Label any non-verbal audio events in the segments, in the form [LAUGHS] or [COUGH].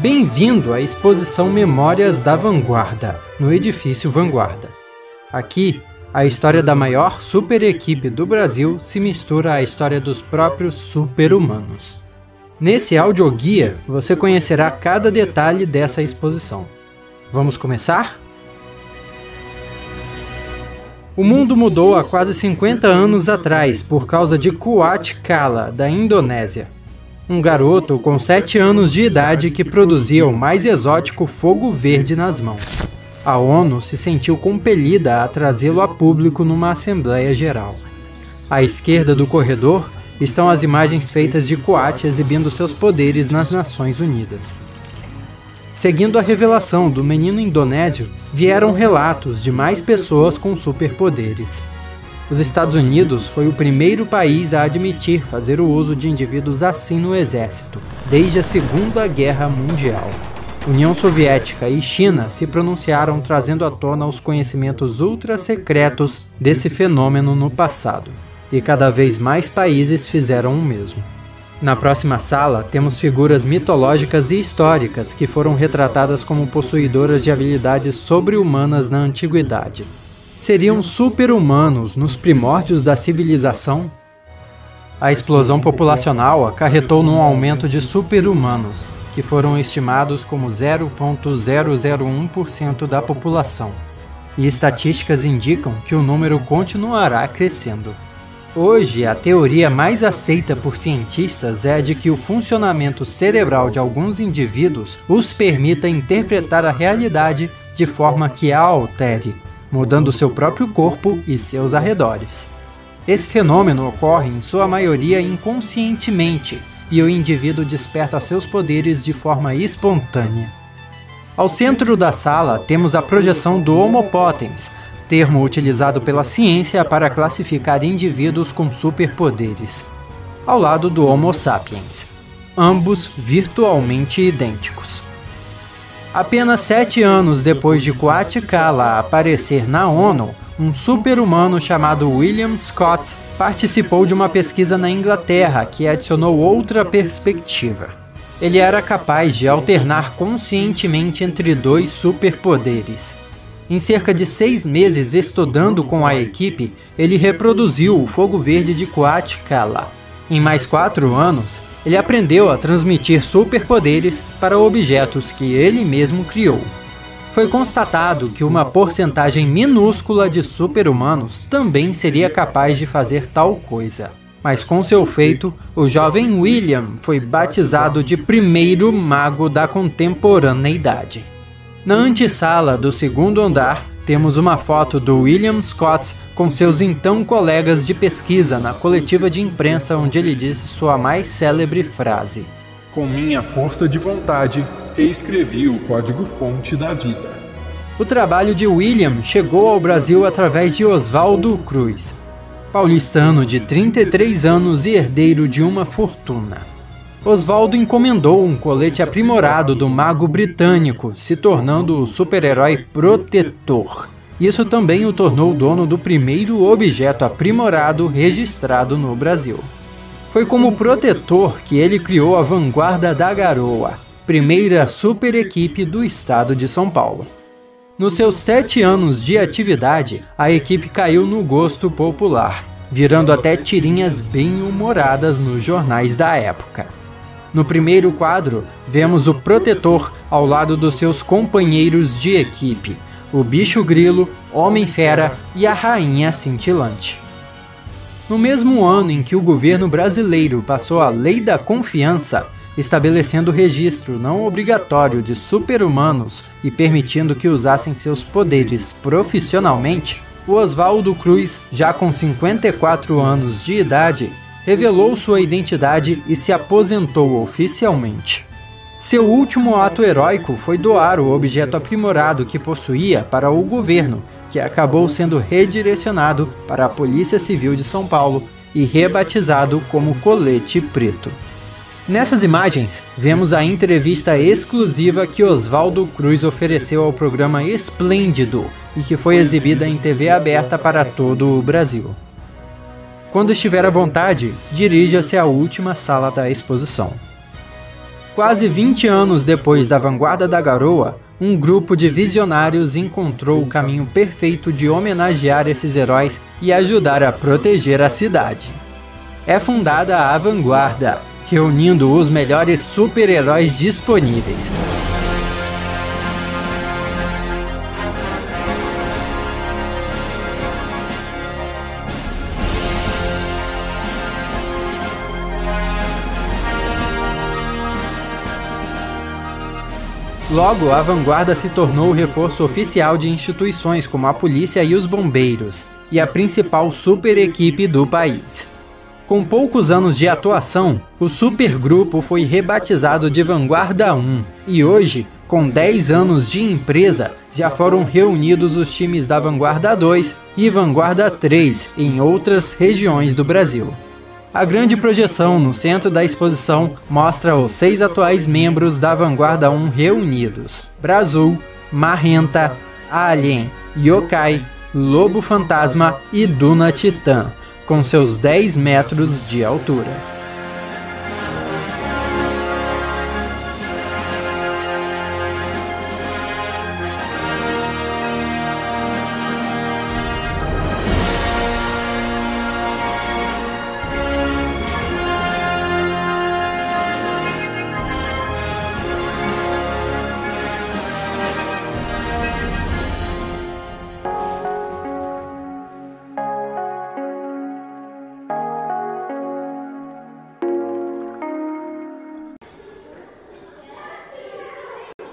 Bem-vindo à exposição Memórias da Vanguarda, no edifício Vanguarda. Aqui, a história da maior super equipe do Brasil se mistura à história dos próprios super-humanos. Nesse audioguia, você conhecerá cada detalhe dessa exposição. Vamos começar? O mundo mudou há quase 50 anos atrás por causa de Kuat Kala, da Indonésia. Um garoto com 7 anos de idade que produzia o mais exótico fogo verde nas mãos. A ONU se sentiu compelida a trazê-lo a público numa Assembleia Geral. À esquerda do corredor estão as imagens feitas de Kuat exibindo seus poderes nas Nações Unidas. Seguindo a revelação do menino indonésio, vieram relatos de mais pessoas com superpoderes. Os Estados Unidos foi o primeiro país a admitir fazer o uso de indivíduos assim no exército, desde a Segunda Guerra Mundial. União Soviética e China se pronunciaram trazendo à tona os conhecimentos ultra secretos desse fenômeno no passado, e cada vez mais países fizeram o mesmo. Na próxima sala, temos figuras mitológicas e históricas que foram retratadas como possuidoras de habilidades sobre-humanas na antiguidade. Seriam super-humanos nos primórdios da civilização? A explosão populacional acarretou num aumento de super-humanos, que foram estimados como 0,001% da população. E estatísticas indicam que o número continuará crescendo. Hoje, a teoria mais aceita por cientistas é a de que o funcionamento cerebral de alguns indivíduos os permita interpretar a realidade de forma que a altere, mudando seu próprio corpo e seus arredores. Esse fenômeno ocorre em sua maioria inconscientemente e o indivíduo desperta seus poderes de forma espontânea. Ao centro da sala temos a projeção do Homo potens, termo utilizado pela ciência para classificar indivíduos com superpoderes, ao lado do Homo sapiens, ambos virtualmente idênticos. Apenas sete anos depois de Coatlicala aparecer na ONU, um super-humano chamado William Scott participou de uma pesquisa na Inglaterra que adicionou outra perspectiva. Ele era capaz de alternar conscientemente entre dois superpoderes, em cerca de seis meses estudando com a equipe, ele reproduziu o fogo verde de Kala. Em mais quatro anos, ele aprendeu a transmitir superpoderes para objetos que ele mesmo criou. Foi constatado que uma porcentagem minúscula de super-humanos também seria capaz de fazer tal coisa. Mas com seu feito, o jovem William foi batizado de primeiro mago da contemporaneidade. Na antessala do segundo andar, temos uma foto do William Scott com seus então colegas de pesquisa na coletiva de imprensa onde ele disse sua mais célebre frase: Com minha força de vontade, reescrevi o código-fonte da vida. O trabalho de William chegou ao Brasil através de Oswaldo Cruz, paulistano de 33 anos e herdeiro de uma fortuna. Oswaldo encomendou um colete aprimorado do mago britânico, se tornando o super-herói protetor. Isso também o tornou dono do primeiro objeto aprimorado registrado no Brasil. Foi como protetor que ele criou a Vanguarda da Garoa, primeira super equipe do estado de São Paulo. Nos seus sete anos de atividade, a equipe caiu no gosto popular, virando até tirinhas bem humoradas nos jornais da época. No primeiro quadro, vemos o protetor ao lado dos seus companheiros de equipe, o bicho grilo, Homem-Fera e a Rainha Cintilante. No mesmo ano em que o governo brasileiro passou a Lei da Confiança, estabelecendo registro não obrigatório de super-humanos e permitindo que usassem seus poderes profissionalmente, o Oswaldo Cruz, já com 54 anos de idade, revelou sua identidade e se aposentou oficialmente. Seu último ato heróico foi doar o objeto aprimorado que possuía para o governo, que acabou sendo redirecionado para a Polícia Civil de São Paulo e rebatizado como Colete Preto. Nessas imagens, vemos a entrevista exclusiva que Oswaldo Cruz ofereceu ao programa Esplêndido e que foi exibida em TV aberta para todo o Brasil. Quando estiver à vontade, dirija-se à última sala da exposição. Quase 20 anos depois da vanguarda da garoa, um grupo de visionários encontrou o caminho perfeito de homenagear esses heróis e ajudar a proteger a cidade. É fundada a Vanguarda, reunindo os melhores super-heróis disponíveis. Logo, a vanguarda se tornou o reforço oficial de instituições como a polícia e os bombeiros, e a principal super equipe do país. Com poucos anos de atuação, o supergrupo foi rebatizado de Vanguarda 1 e hoje, com 10 anos de empresa, já foram reunidos os times da Vanguarda 2 e Vanguarda 3 em outras regiões do Brasil. A grande projeção no centro da exposição mostra os seis atuais membros da Vanguarda 1 reunidos: Brazul, Marrenta, Alien, Yokai, Lobo Fantasma e Duna Titã, com seus 10 metros de altura.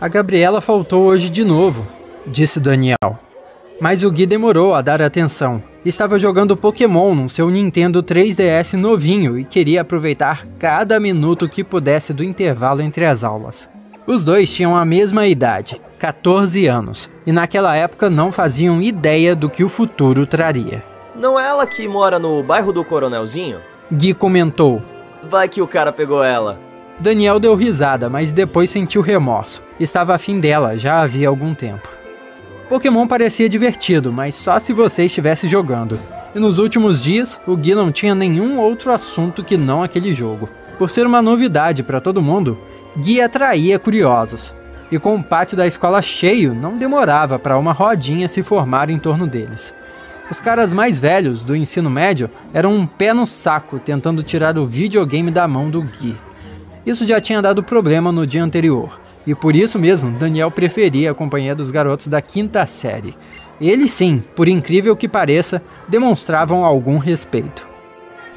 A Gabriela faltou hoje de novo, disse Daniel. Mas o Gui demorou a dar atenção. Estava jogando Pokémon no seu Nintendo 3DS novinho e queria aproveitar cada minuto que pudesse do intervalo entre as aulas. Os dois tinham a mesma idade, 14 anos, e naquela época não faziam ideia do que o futuro traria. Não é ela que mora no bairro do Coronelzinho? Gui comentou. Vai que o cara pegou ela. Daniel deu risada, mas depois sentiu remorso. Estava afim dela já havia algum tempo. Pokémon parecia divertido, mas só se você estivesse jogando. E nos últimos dias, o Gui não tinha nenhum outro assunto que não aquele jogo. Por ser uma novidade para todo mundo, Gui atraía curiosos. E com o pátio da escola cheio, não demorava para uma rodinha se formar em torno deles. Os caras mais velhos do ensino médio eram um pé no saco tentando tirar o videogame da mão do Gui. Isso já tinha dado problema no dia anterior, e por isso mesmo Daniel preferia a companhia dos garotos da quinta série. Eles sim, por incrível que pareça, demonstravam algum respeito.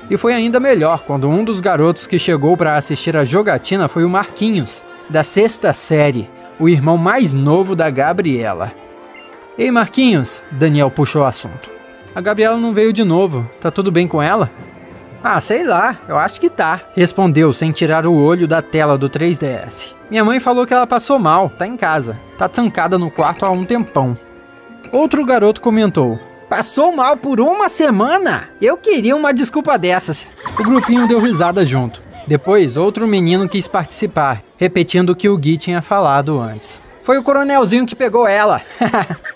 E foi ainda melhor quando um dos garotos que chegou para assistir a jogatina foi o Marquinhos, da sexta série, o irmão mais novo da Gabriela. Ei Marquinhos, Daniel puxou o assunto. A Gabriela não veio de novo, tá tudo bem com ela? Ah, sei lá, eu acho que tá. Respondeu sem tirar o olho da tela do 3DS. Minha mãe falou que ela passou mal, tá em casa. Tá trancada no quarto há um tempão. Outro garoto comentou: Passou mal por uma semana? Eu queria uma desculpa dessas. O grupinho deu risada junto. Depois, outro menino quis participar, repetindo o que o Gui tinha falado antes. Foi o coronelzinho que pegou ela. [LAUGHS]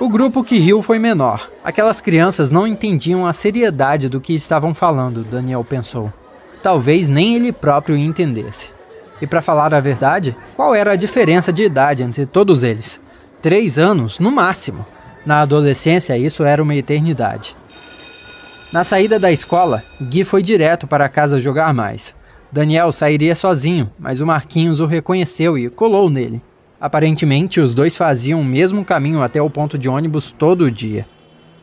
O grupo que riu foi menor. Aquelas crianças não entendiam a seriedade do que estavam falando, Daniel pensou. Talvez nem ele próprio entendesse. E para falar a verdade, qual era a diferença de idade entre todos eles? Três anos, no máximo. Na adolescência, isso era uma eternidade. Na saída da escola, Gui foi direto para casa jogar mais. Daniel sairia sozinho, mas o Marquinhos o reconheceu e colou nele. Aparentemente, os dois faziam o mesmo caminho até o ponto de ônibus todo dia.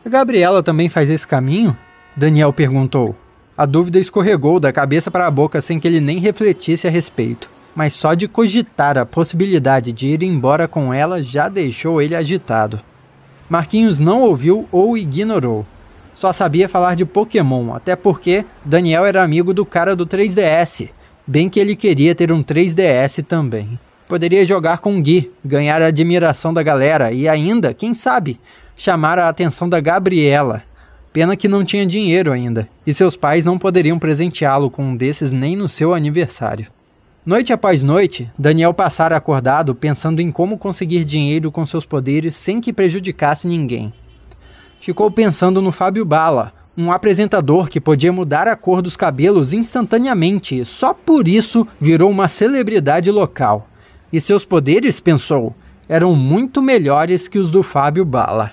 A Gabriela também faz esse caminho? Daniel perguntou. A dúvida escorregou da cabeça para a boca sem que ele nem refletisse a respeito. Mas só de cogitar a possibilidade de ir embora com ela já deixou ele agitado. Marquinhos não ouviu ou ignorou. Só sabia falar de Pokémon, até porque Daniel era amigo do cara do 3DS, bem que ele queria ter um 3DS também. Poderia jogar com Gui, ganhar a admiração da galera e ainda, quem sabe, chamar a atenção da Gabriela. Pena que não tinha dinheiro ainda, e seus pais não poderiam presenteá-lo com um desses nem no seu aniversário. Noite após noite, Daniel passara acordado pensando em como conseguir dinheiro com seus poderes sem que prejudicasse ninguém. Ficou pensando no Fábio Bala, Um apresentador que podia mudar a cor dos cabelos instantaneamente e só por isso virou uma celebridade local. E seus poderes, pensou, eram muito melhores que os do Fábio Bala.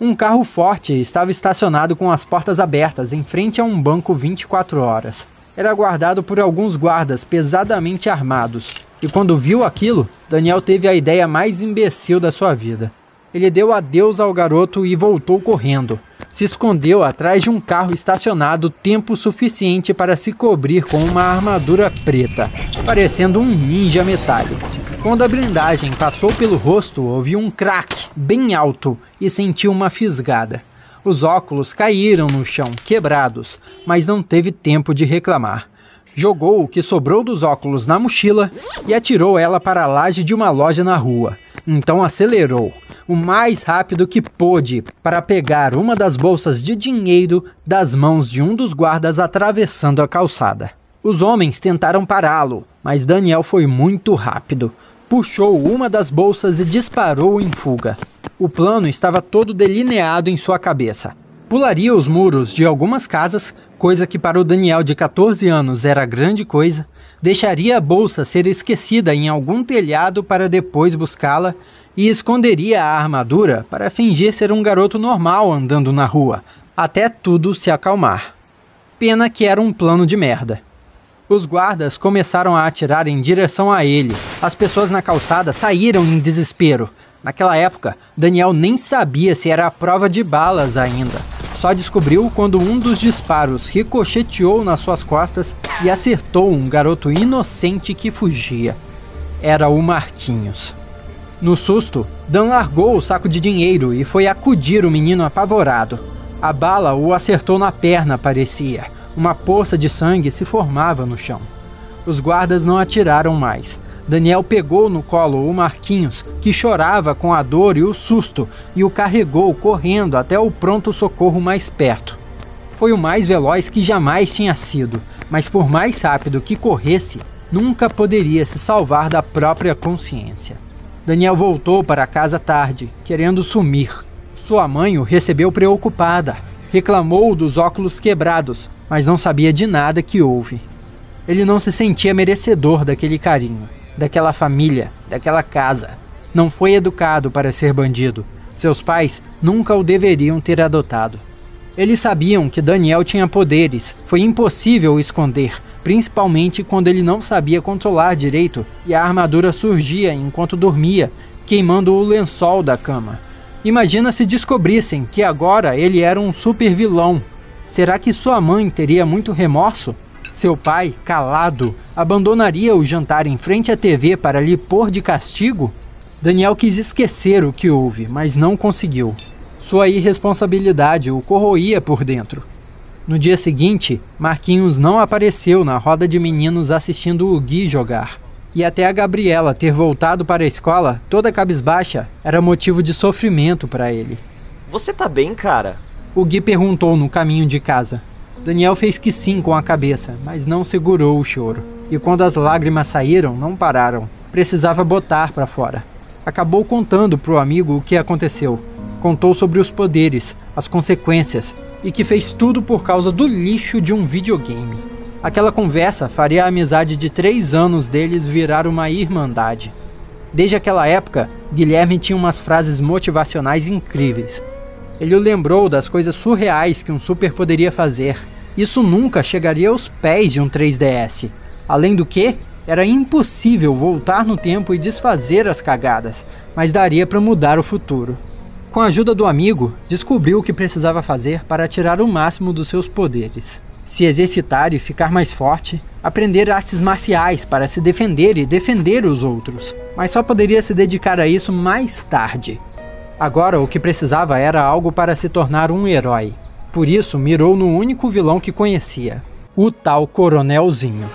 Um carro forte estava estacionado com as portas abertas em frente a um banco 24 horas. Era guardado por alguns guardas pesadamente armados. E quando viu aquilo, Daniel teve a ideia mais imbecil da sua vida. Ele deu adeus ao garoto e voltou correndo. Se escondeu atrás de um carro estacionado tempo suficiente para se cobrir com uma armadura preta, parecendo um ninja metálico. Quando a blindagem passou pelo rosto, ouviu um crack bem alto e sentiu uma fisgada. Os óculos caíram no chão, quebrados, mas não teve tempo de reclamar. Jogou o que sobrou dos óculos na mochila e atirou ela para a laje de uma loja na rua. Então acelerou, o mais rápido que pôde, para pegar uma das bolsas de dinheiro das mãos de um dos guardas atravessando a calçada. Os homens tentaram pará-lo, mas Daniel foi muito rápido puxou uma das bolsas e disparou em fuga. O plano estava todo delineado em sua cabeça. Pularia os muros de algumas casas, coisa que para o Daniel de 14 anos era grande coisa, deixaria a bolsa ser esquecida em algum telhado para depois buscá-la e esconderia a armadura para fingir ser um garoto normal andando na rua, até tudo se acalmar. Pena que era um plano de merda. Os guardas começaram a atirar em direção a ele. As pessoas na calçada saíram em desespero. Naquela época, Daniel nem sabia se era a prova de balas ainda. Só descobriu quando um dos disparos ricocheteou nas suas costas e acertou um garoto inocente que fugia. Era o Marquinhos. No susto, Dan largou o saco de dinheiro e foi acudir o menino apavorado. A bala o acertou na perna, parecia. Uma poça de sangue se formava no chão. Os guardas não atiraram mais. Daniel pegou no colo o Marquinhos, que chorava com a dor e o susto, e o carregou correndo até o pronto-socorro mais perto. Foi o mais veloz que jamais tinha sido, mas por mais rápido que corresse, nunca poderia se salvar da própria consciência. Daniel voltou para casa tarde, querendo sumir. Sua mãe o recebeu preocupada. Reclamou dos óculos quebrados, mas não sabia de nada que houve. Ele não se sentia merecedor daquele carinho, daquela família, daquela casa. Não foi educado para ser bandido. Seus pais nunca o deveriam ter adotado. Eles sabiam que Daniel tinha poderes, foi impossível o esconder, principalmente quando ele não sabia controlar direito e a armadura surgia enquanto dormia, queimando o lençol da cama. Imagina se descobrissem que agora ele era um super vilão Será que sua mãe teria muito remorso? Seu pai, calado, abandonaria o jantar em frente à TV para lhe pôr de castigo? Daniel quis esquecer o que houve, mas não conseguiu. Sua irresponsabilidade o corroía por dentro. No dia seguinte, Marquinhos não apareceu na roda de meninos assistindo o Gui jogar. E até a Gabriela ter voltado para a escola, toda cabisbaixa, era motivo de sofrimento para ele. Você tá bem, cara? O Gui perguntou no caminho de casa. Daniel fez que sim com a cabeça, mas não segurou o choro. E quando as lágrimas saíram, não pararam. Precisava botar para fora. Acabou contando pro amigo o que aconteceu. Contou sobre os poderes, as consequências e que fez tudo por causa do lixo de um videogame. Aquela conversa faria a amizade de três anos deles virar uma irmandade. Desde aquela época, Guilherme tinha umas frases motivacionais incríveis. Ele o lembrou das coisas surreais que um Super poderia fazer. Isso nunca chegaria aos pés de um 3DS. Além do que, era impossível voltar no tempo e desfazer as cagadas, mas daria para mudar o futuro. Com a ajuda do amigo, descobriu o que precisava fazer para tirar o máximo dos seus poderes. Se exercitar e ficar mais forte, aprender artes marciais para se defender e defender os outros, mas só poderia se dedicar a isso mais tarde. Agora o que precisava era algo para se tornar um herói. Por isso mirou no único vilão que conhecia, o tal Coronelzinho.